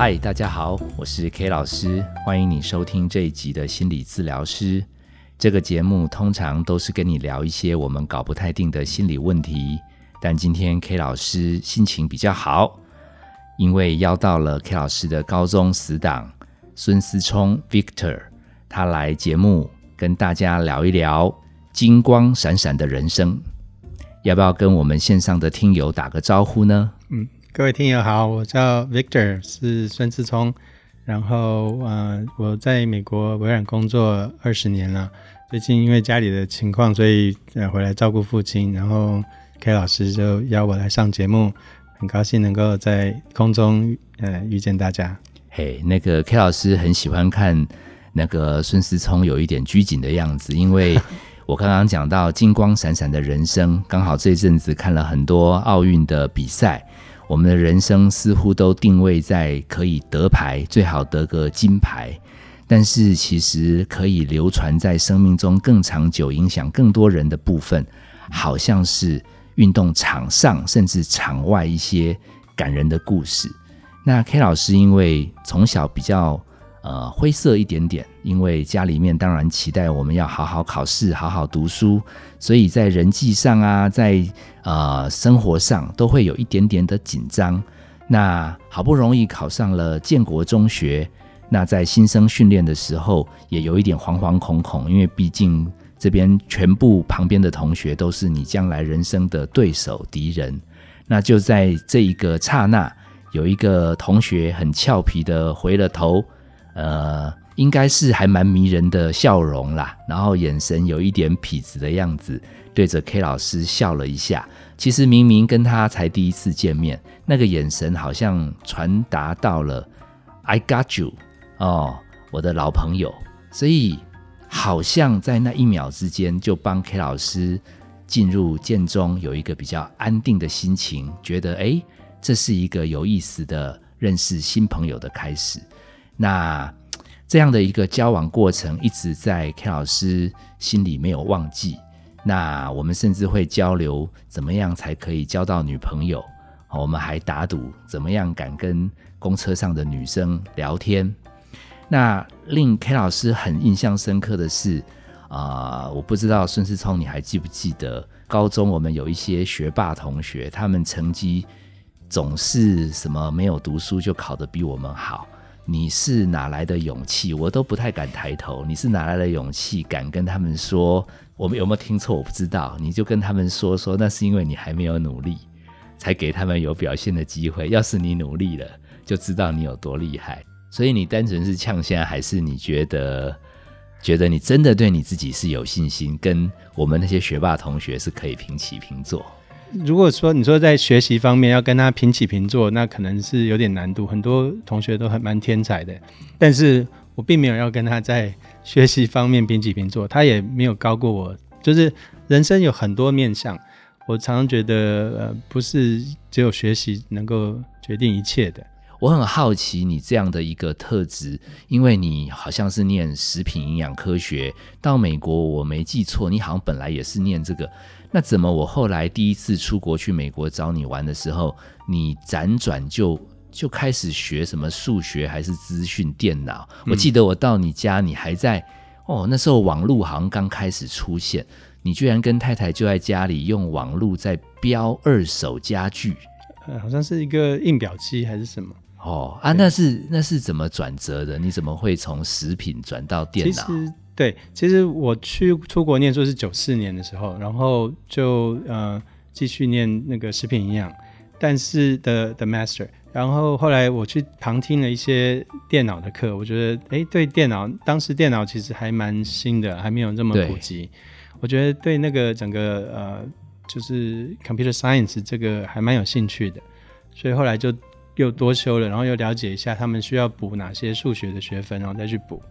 嗨，大家好，我是 K 老师，欢迎你收听这一集的心理治疗师。这个节目通常都是跟你聊一些我们搞不太定的心理问题，但今天 K 老师心情比较好，因为邀到了 K 老师的高中死党孙思聪 Victor，他来节目跟大家聊一聊金光闪闪的人生。要不要跟我们线上的听友打个招呼呢？嗯。各位听友好，我叫 Victor，是孙志聪。然后，呃，我在美国微软工作二十年了。最近因为家里的情况，所以呃回来照顾父亲。然后 K 老师就邀我来上节目，很高兴能够在空中呃遇见大家。嘿，那个 K 老师很喜欢看那个孙思聪有一点拘谨的样子，因为我刚刚讲到金光闪闪的人生，刚好这阵子看了很多奥运的比赛。我们的人生似乎都定位在可以得牌，最好得个金牌。但是其实可以流传在生命中更长久、影响更多人的部分，好像是运动场上甚至场外一些感人的故事。那 K 老师因为从小比较。呃，灰色一点点，因为家里面当然期待我们要好好考试、好好读书，所以在人际上啊，在呃生活上都会有一点点的紧张。那好不容易考上了建国中学，那在新生训练的时候也有一点惶惶恐恐，因为毕竟这边全部旁边的同学都是你将来人生的对手敌人。那就在这一个刹那，有一个同学很俏皮的回了头。呃，应该是还蛮迷人的笑容啦，然后眼神有一点痞子的样子，对着 K 老师笑了一下。其实明明跟他才第一次见面，那个眼神好像传达到了 “I got you” 哦，我的老朋友。所以好像在那一秒之间，就帮 K 老师进入剑中有一个比较安定的心情，觉得哎，这是一个有意思的认识新朋友的开始。那这样的一个交往过程，一直在 K 老师心里没有忘记。那我们甚至会交流，怎么样才可以交到女朋友？我们还打赌，怎么样敢跟公车上的女生聊天？那令 K 老师很印象深刻的是，啊，我不知道孙思聪你还记不记得，高中我们有一些学霸同学，他们成绩总是什么没有读书就考得比我们好。你是哪来的勇气？我都不太敢抬头。你是哪来的勇气，敢跟他们说？我们有没有听错？我不知道。你就跟他们说说，那是因为你还没有努力，才给他们有表现的机会。要是你努力了，就知道你有多厉害。所以你单纯是呛虾，还是你觉得觉得你真的对你自己是有信心，跟我们那些学霸同学是可以平起平坐？如果说你说在学习方面要跟他平起平坐，那可能是有点难度。很多同学都很蛮天才的，但是我并没有要跟他在学习方面平起平坐，他也没有高过我。就是人生有很多面相，我常常觉得呃，不是只有学习能够决定一切的。我很好奇你这样的一个特质，因为你好像是念食品营养科学，到美国我没记错，你好像本来也是念这个。那怎么我后来第一次出国去美国找你玩的时候，你辗转就就开始学什么数学还是资讯电脑？我记得我到你家，你还在哦，那时候网络好像刚开始出现，你居然跟太太就在家里用网络在标二手家具，呃，好像是一个印表机还是什么？哦啊，那是那是怎么转折的？你怎么会从食品转到电脑？对，其实我去出国念书是九四年的时候，然后就呃继续念那个食品营养，但是的的 master，然后后来我去旁听了一些电脑的课，我觉得哎，对电脑，当时电脑其实还蛮新的，还没有这么普及，我觉得对那个整个呃就是 computer science 这个还蛮有兴趣的，所以后来就又多修了，然后又了解一下他们需要补哪些数学的学分，然后再去补。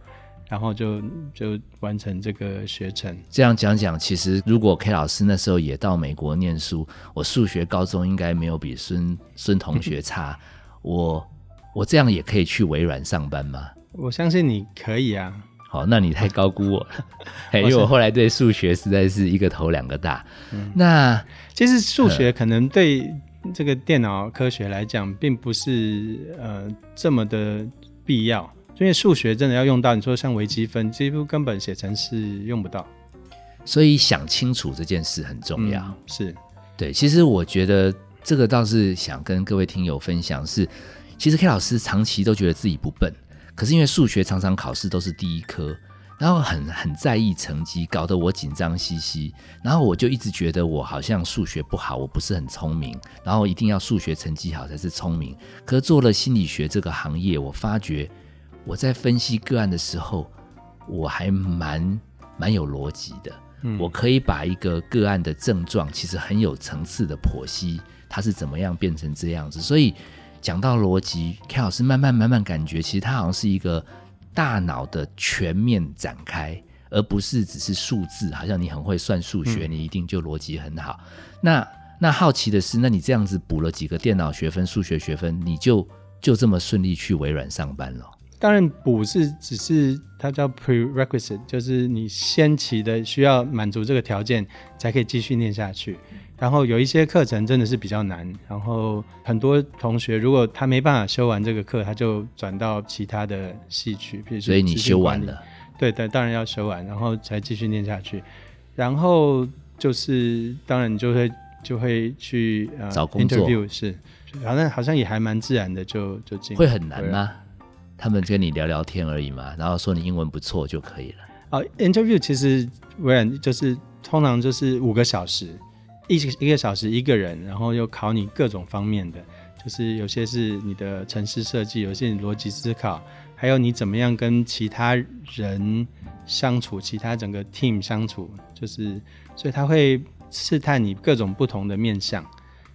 然后就就完成这个学程。这样讲讲，其实如果 K 老师那时候也到美国念书，我数学高中应该没有比孙孙同学差。我我这样也可以去微软上班吗？我相信你可以啊。好，那你太高估我了，因为我后来对数学实在是一个头两个大。那其实数学可能对这个电脑科学来讲，并不是呃这么的必要，因为数学真的要用到，你说像微积分，几乎根本写成是用不到。所以想清楚这件事很重要。嗯是，对，其实我觉得这个倒是想跟各位听友分享是，其实 K 老师长期都觉得自己不笨，可是因为数学常常考试都是第一科，然后很很在意成绩，搞得我紧张兮兮，然后我就一直觉得我好像数学不好，我不是很聪明，然后一定要数学成绩好才是聪明。可是做了心理学这个行业，我发觉我在分析个案的时候，我还蛮蛮有逻辑的。我可以把一个个案的症状，其实很有层次的剖析，它是怎么样变成这样子。所以讲到逻辑，K 老师慢慢慢慢感觉，其实它好像是一个大脑的全面展开，而不是只是数字。好像你很会算数学，你一定就逻辑很好。那那好奇的是，那你这样子补了几个电脑学分、数学学分，你就就这么顺利去微软上班了？当然补是只是它叫 prerequisite，就是你先期的需要满足这个条件才可以继续念下去。然后有一些课程真的是比较难，然后很多同学如果他没办法修完这个课，他就转到其他的系去，比如说所以你修完了，对对，当然要修完，然后才继续念下去。然后就是当然你就会就会去呃找工作 interview 是，好像好像也还蛮自然的就就进会很难吗？他们跟你聊聊天而已嘛，然后说你英文不错就可以了。哦，interview 其实微软就是通常就是五个小时，一一个小时一个人，然后又考你各种方面的，就是有些是你的城市设计，有些你逻辑思考，还有你怎么样跟其他人相处，其他整个 team 相处，就是所以他会试探你各种不同的面相。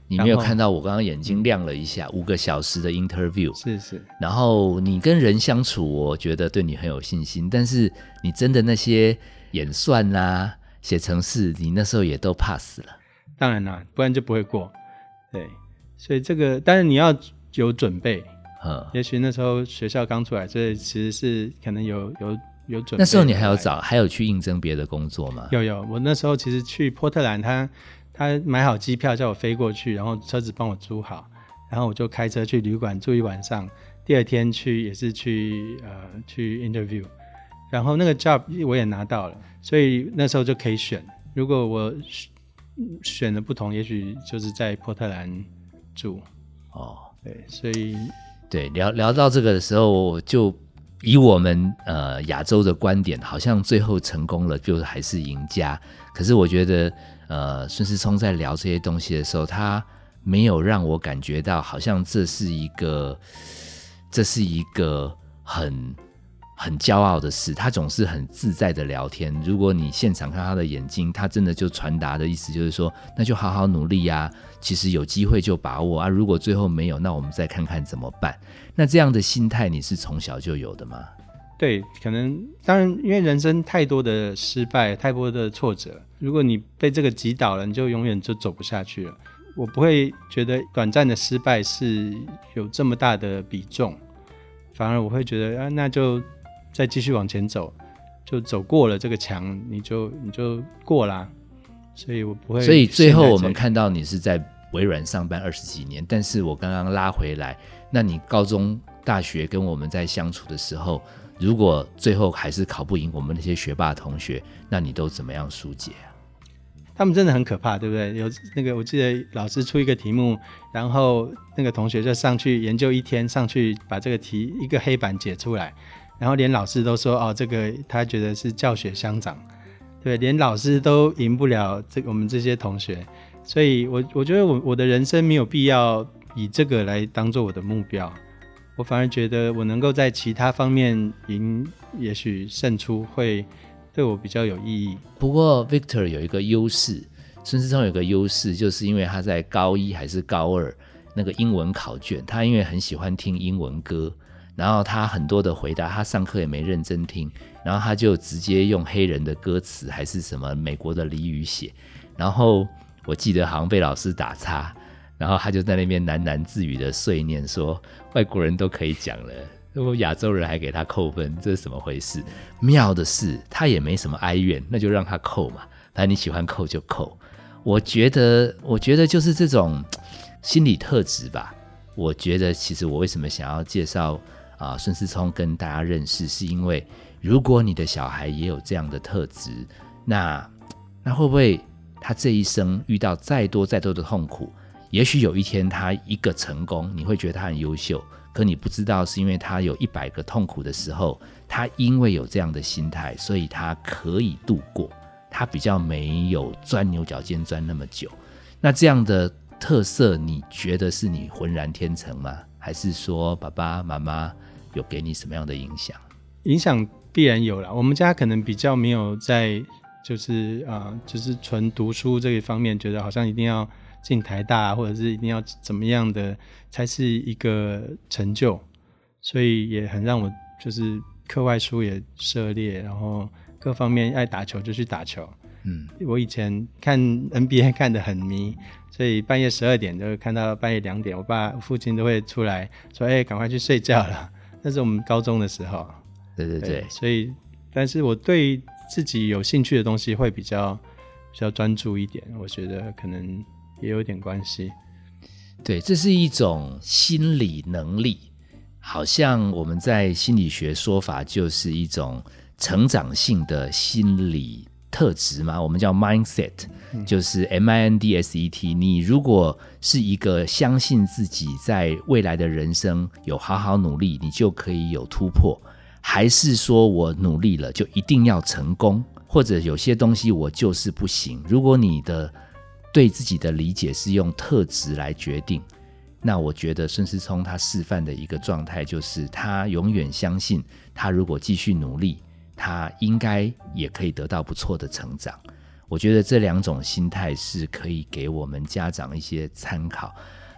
你没有看到我刚刚眼睛亮了一下，五个小时的 interview，是是，然后你跟人相处，我觉得对你很有信心，但是你真的那些演算啦、写程式，你那时候也都 pass 了。当然啦，不然就不会过。对，所以这个，但是你要有准备。嗯，也许那时候学校刚出来，所以其实是可能有有有准备。那时候你还有？找，还有去应征别的工作吗？有有，我那时候其实去波特兰，他他买好机票叫我飞过去，然后车子帮我租好，然后我就开车去旅馆住一晚上，第二天去也是去呃去 interview，然后那个 job 我也拿到了，所以那时候就可以选。如果我选的不同，也许就是在波特兰住。哦，对，所以对，聊聊到这个的时候，就以我们呃亚洲的观点，好像最后成功了，就还是赢家。可是我觉得，呃，孙思聪在聊这些东西的时候，他没有让我感觉到好像这是一个，这是一个很很骄傲的事。他总是很自在的聊天。如果你现场看他的眼睛，他真的就传达的意思就是说，那就好好努力呀、其实有机会就把握啊，如果最后没有，那我们再看看怎么办。那这样的心态你是从小就有的吗？对，可能当然，因为人生太多的失败，太多的挫折，如果你被这个击倒了，你就永远就走不下去了。我不会觉得短暂的失败是有这么大的比重，反而我会觉得啊，那就再继续往前走，就走过了这个墙，你就你就过啦。所以我不会。所以最后我们，看到你是在微软上班二十几年，但是我刚刚拉回来，那你高中、大学跟我们在相处的时候，如果最后还是考不赢我们那些学霸同学，那你都怎么样疏解啊？他们真的很可怕，对不对？有那个，我记得老师出一个题目，然后那个同学就上去研究一天，上去把这个题一个黑板解出来，然后连老师都说哦，这个他觉得是教学相长，对，连老师都赢不了这我们这些同学，所以我我觉得我我的人生没有必要以这个来当做我的目标，我反而觉得我能够在其他方面赢，也许胜出会对我比较有意义。不过 Victor 有一个优势，孙思聪有个优势，就是因为他在高一还是高二那个英文考卷，他因为很喜欢听英文歌，然后他很多的回答，他上课也没认真听，然后他就直接用黑人的歌词还是什么美国的俚语写，然后我记得好像被老师打叉，然后他就在那边喃喃自语的碎念说，外国人都可以讲了。如果亚洲人还给他扣分，这是怎么回事？妙的是，他也没什么哀怨，那就让他扣嘛，反正你喜欢扣就扣。我觉得，我觉得就是这种心理特质吧。我觉得其实我为什么想要介绍啊孙思聪跟大家认识，是因为如果你的小孩也有这样的特质，那那会不会他这一生遇到再多再多的痛苦，也许有一天他一个成功，你会觉得他很优秀，可你不知道是因为他有一百个痛苦的时候，他因为有这样的心态，所以他可以度过，他比较没有钻牛角尖钻那么久。那这样的。特色，你觉得是你浑然天成吗？还是说爸爸妈妈有给你什么样的影响？影响必然有了。我们家可能比较没有在，就是啊，就是纯读书这一方面，觉得好像一定要进台大，或者是一定要怎么样的才是一个成就，所以也很让我就是课外书也涉猎，然后各方面爱打球就去打球。嗯，我以前看 NBA 看得很迷。所以半夜十二点就看到半夜两点，我爸父亲都会出来说：“哎，赶快去睡觉了。”那是我们高中的时候。对对对。所以，但是我对自己有兴趣的东西会比较比较专注一点，我觉得可能也有点关系。对，这是一种心理能力，好像我们在心理学说法就是一种成长性的心理。特质嘛，我们叫 mindset，就是 M I N D S E T。你如果是一个相信自己在未来的人生有好好努力，你就可以有突破；还是说我努力了就一定要成功，或者有些东西我就是不行。如果你的对自己的理解是用特质来决定，那我觉得孙思聪他示范的一个状态就是他永远相信，他如果继续努力。他应该也可以得到不错的成长，我觉得这两种心态是可以给我们家长一些参考。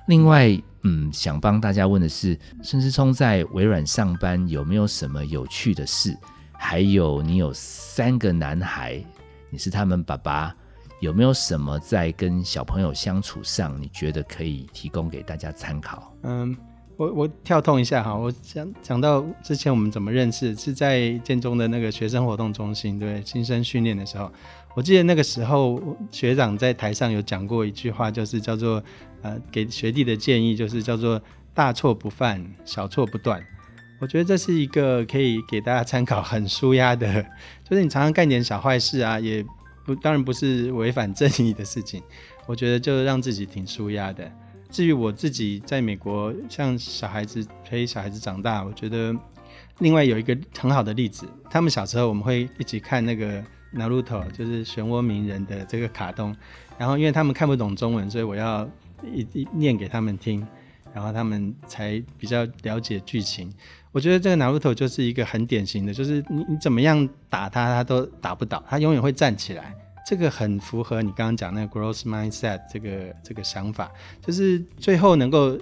另外，嗯，想帮大家问的是，孙思聪在微软上班有没有什么有趣的事？还有，你有三个男孩，你是他们爸爸，有没有什么在跟小朋友相处上，你觉得可以提供给大家参考？嗯。我我跳痛一下哈，我讲讲到之前我们怎么认识，是在建中的那个学生活动中心，对新生训练的时候，我记得那个时候学长在台上有讲过一句话，就是叫做呃给学弟的建议，就是叫做大错不犯，小错不断。我觉得这是一个可以给大家参考，很舒压的，就是你常常干点小坏事啊，也不当然不是违反正义的事情，我觉得就让自己挺舒压的。至于我自己在美国，像小孩子陪小孩子长大，我觉得另外有一个很好的例子，他们小时候我们会一起看那个《Naruto》，就是漩涡鸣人的这个卡通，然后因为他们看不懂中文，所以我要一一念给他们听，然后他们才比较了解剧情。我觉得这个 Naruto 就是一个很典型的，就是你你怎么样打他，他都打不倒，他永远会站起来。这个很符合你刚刚讲那个 growth mindset 这个这个想法，就是最后能够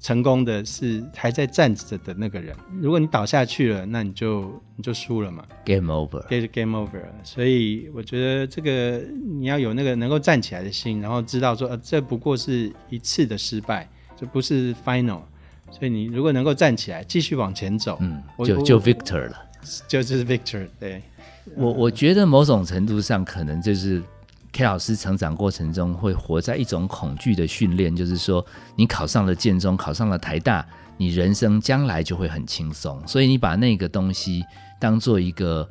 成功的是还在站着的那个人。如果你倒下去了，那你就你就输了嘛，game over，get game over。所以我觉得这个你要有那个能够站起来的心，然后知道说，呃，这不过是一次的失败，这不是 final。所以你如果能够站起来，继续往前走，嗯，就就 victor 了，就就是 victor，对。我我觉得某种程度上，可能就是 K 老师成长过程中会活在一种恐惧的训练，就是说，你考上了建中，考上了台大，你人生将来就会很轻松，所以你把那个东西当做一个，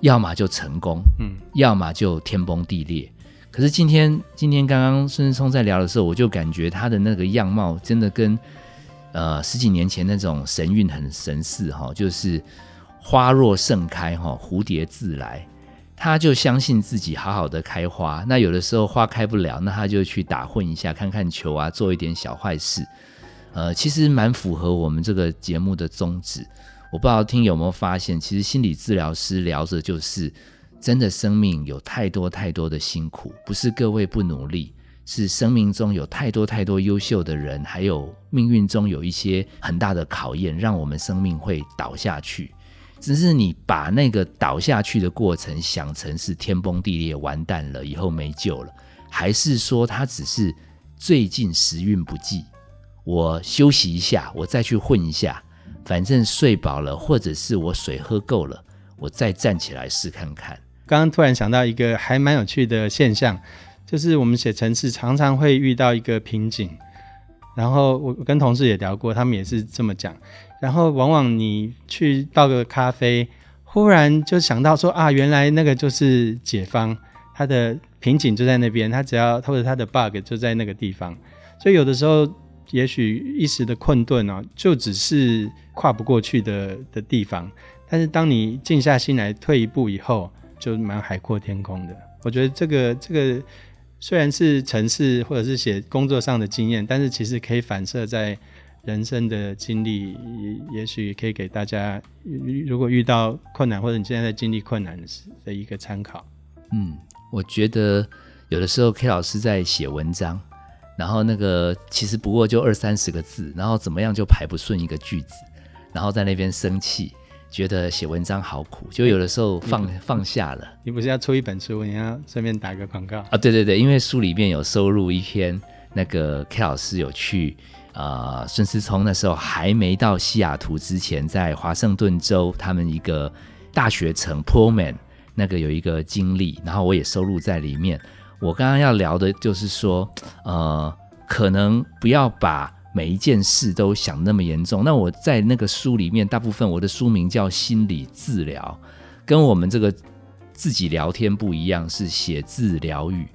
要么就成功，嗯，要么就天崩地裂。可是今天今天刚刚孙志聪在聊的时候，我就感觉他的那个样貌真的跟呃十几年前那种神韵很神似哈，就是。花若盛开，哈，蝴蝶自来。他就相信自己好好的开花。那有的时候花开不了，那他就去打混一下，看看球啊，做一点小坏事。呃，其实蛮符合我们这个节目的宗旨。我不知道听有没有发现，其实心理治疗师聊着就是，真的生命有太多太多的辛苦，不是各位不努力，是生命中有太多太多优秀的人，还有命运中有一些很大的考验，让我们生命会倒下去。只是你把那个倒下去的过程想成是天崩地裂、完蛋了，以后没救了，还是说他只是最近时运不济，我休息一下，我再去混一下，反正睡饱了，或者是我水喝够了，我再站起来试看看。刚刚突然想到一个还蛮有趣的现象，就是我们写程式常常会遇到一个瓶颈，然后我跟同事也聊过，他们也是这么讲。然后往往你去倒个咖啡，忽然就想到说啊，原来那个就是解方，它的瓶颈就在那边，它只要或者它的 bug 就在那个地方。所以有的时候，也许一时的困顿哦，就只是跨不过去的的地方。但是当你静下心来，退一步以后，就蛮海阔天空的。我觉得这个这个。虽然是城市或者是写工作上的经验，但是其实可以反射在人生的经历，也也许可以给大家，如果遇到困难或者你现在在经历困难的的一个参考。嗯，我觉得有的时候 K 老师在写文章，然后那个其实不过就二三十个字，然后怎么样就排不顺一个句子，然后在那边生气。觉得写文章好苦，就有的时候放放下了。你不是要出一本书，你要顺便打个广告啊？对对对，因为书里面有收录一篇，那个 K 老师有去啊，孙思聪那时候还没到西雅图之前，在华盛顿州他们一个大学城 Pullman 那个有一个经历，然后我也收录在里面。我刚刚要聊的就是说，呃，可能不要把。每一件事都想那么严重，那我在那个书里面，大部分我的书名叫心理治疗，跟我们这个自己聊天不一样，是写字疗愈。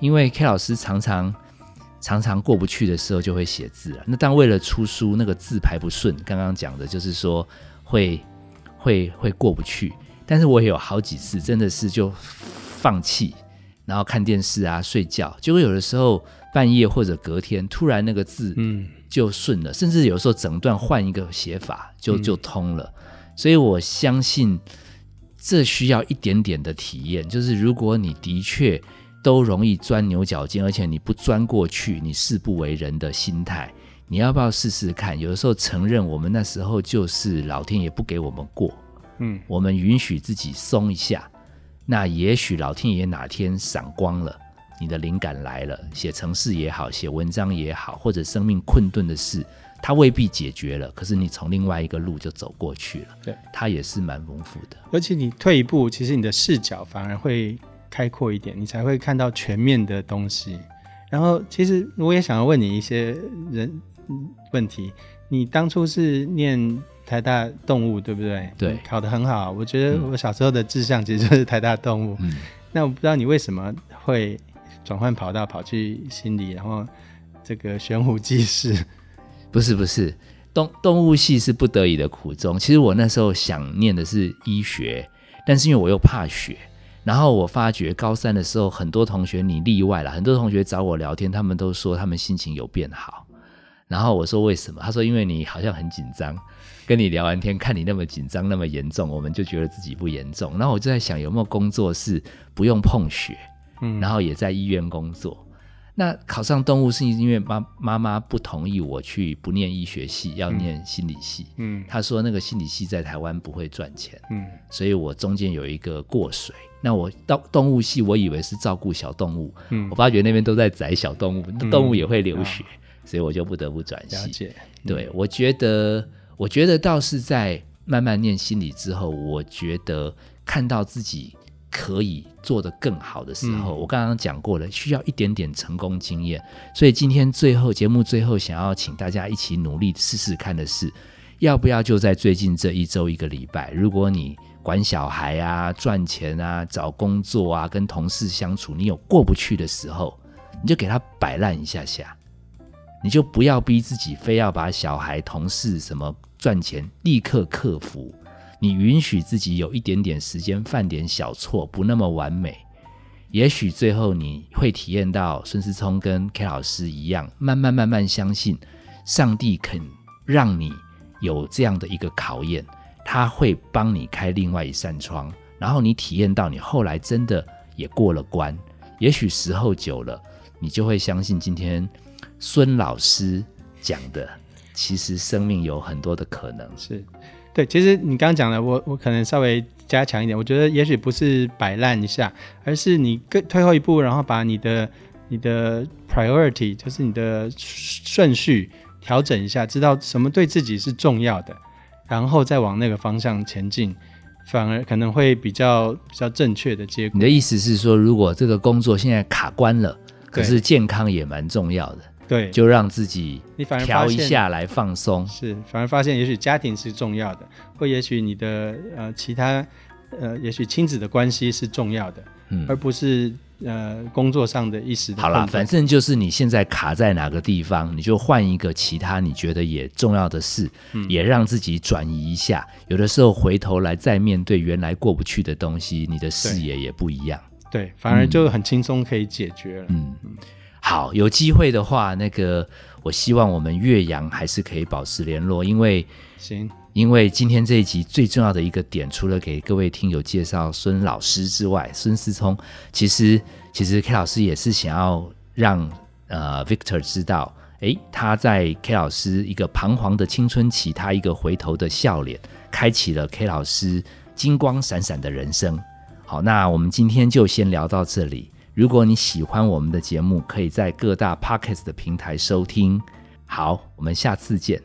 因为 K 老师常常常常过不去的时候就会写字了。那但为了出书，那个字排不顺，刚刚讲的就是说会会会过不去。但是我也有好几次真的是就放弃，然后看电视啊睡觉，结果有的时候半夜或者隔天突然那个字嗯。就顺了，甚至有时候整段换一个写法就就通了，所以我相信这需要一点点的体验。就是如果你的确都容易钻牛角尖，而且你不钻过去，你誓不为人的心态，你要不要试试看？有的时候承认我们那时候就是老天爷不给我们过，嗯，我们允许自己松一下，那也许老天爷哪天闪光了。你的灵感来了，写程式也好，写文章也好，或者生命困顿的事，它未必解决了，可是你从另外一个路就走过去了。对，它也是蛮丰富的。而且你退一步，其实你的视角反而会开阔一点，你才会看到全面的东西。然后，其实我也想要问你一些人问题。你当初是念台大动物，对不对？对，考得很好。我觉得我小时候的志向其实就是台大动物。嗯，那我不知道你为什么会。转换跑道跑去心理，然后这个悬壶济世，不是不是动动物系是不得已的苦衷。其实我那时候想念的是医学，但是因为我又怕血，然后我发觉高三的时候，很多同学你例外了，很多同学找我聊天，他们都说他们心情有变好。然后我说为什么？他说因为你好像很紧张，跟你聊完天，看你那么紧张那么严重，我们就觉得自己不严重。然后我就在想有没有工作是不用碰血。然后也在医院工作。那考上动物是因为妈妈妈不同意我去不念医学系，要念心理系。嗯，他说那个心理系在台湾不会赚钱。嗯，所以我中间有一个过水。那我到动物系，我以为是照顾小动物。嗯，我发觉那边都在宰小动物，动物也会流血，所以我就不得不转系。对，我觉得，我觉得倒是在慢慢念心理之后，我觉得看到自己。可以做得更好的时候，我刚刚讲过了，需要一点点成功经验。所以今天最后节目最后想要请大家一起努力试试看的是，要不要就在最近这一周一个礼拜，如果你管小孩啊、赚钱啊、找工作啊、跟同事相处，你有过不去的时候，你就给他摆烂一下下，你就不要逼自己非要把小孩、同事什么赚钱立刻克服。你允许自己有一点点时间犯点小错，不那么完美，也许最后你会体验到孙思聪跟 K 老师一样，慢慢慢慢相信上帝肯让你有这样的一个考验，他会帮你开另外一扇窗，然后你体验到你后来真的也过了关。也许时候久了，你就会相信今天孙老师讲的，其实生命有很多的可能是。对，其实你刚刚讲的，我我可能稍微加强一点。我觉得也许不是摆烂一下，而是你更退后一步，然后把你的你的 priority，就是你的顺序调整一下，知道什么对自己是重要的，然后再往那个方向前进，反而可能会比较比较正确的结果。你的意思是说，如果这个工作现在卡关了，可是健康也蛮重要的。对，就让自己你反而调一下来放松。是，反而发现也许家庭是重要的，或也许你的呃其他呃，也许亲子的关系是重要的，嗯而不是呃工作上的一时的好啦，反正就是你现在卡在哪个地方，你就换一个其他你觉得也重要的事，嗯也让自己转移一下。有的时候回头来再面对原来过不去的东西，你的视野也不一样。对，反而就很轻松可以解决了。嗯，好，有机会的话，那个我希望我们岳阳还是可以保持联络，因为行，因为今天这一集最重要的一个点，除了给各位听友介绍孙老师之外，孙思聪其实其实 K 老师也是想要让呃 Victor 知道，诶，他在 K 老师一个彷徨的青春期，他一个回头的笑脸，开启了 K 老师金光闪闪的人生。好，那我们今天就先聊到这里。如果你喜欢我们的节目可以在各大 pockets 的平台收听。好我们下次见。